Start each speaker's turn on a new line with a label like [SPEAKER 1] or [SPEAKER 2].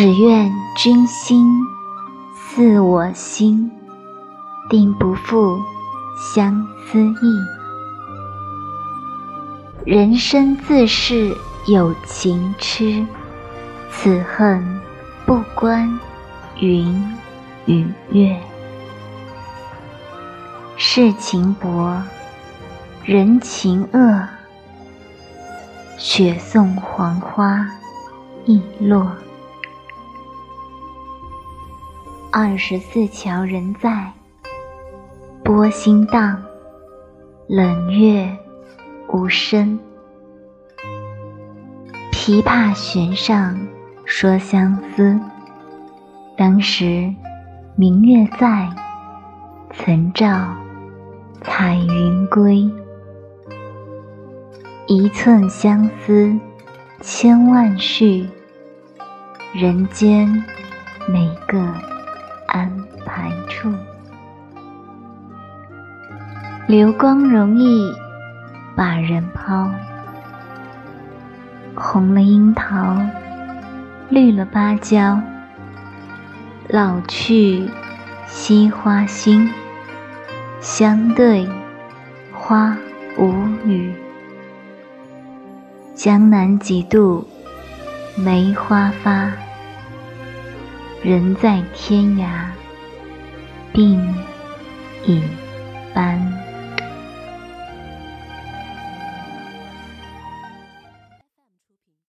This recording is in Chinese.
[SPEAKER 1] 只愿君心似我心，定不负相思意。人生自是有情痴，此恨不关云与月。世情薄，人情恶，雪送黄花易落。二十四桥人在，波心荡，冷月无声。琵琶弦上说相思，当时明月在，曾照。彩云归，一寸相思千万绪，人间每个安排处。流光容易把人抛，红了樱桃，绿了芭蕉，老去惜花心。相对花无语，江南几度梅花发。人在天涯鬓已。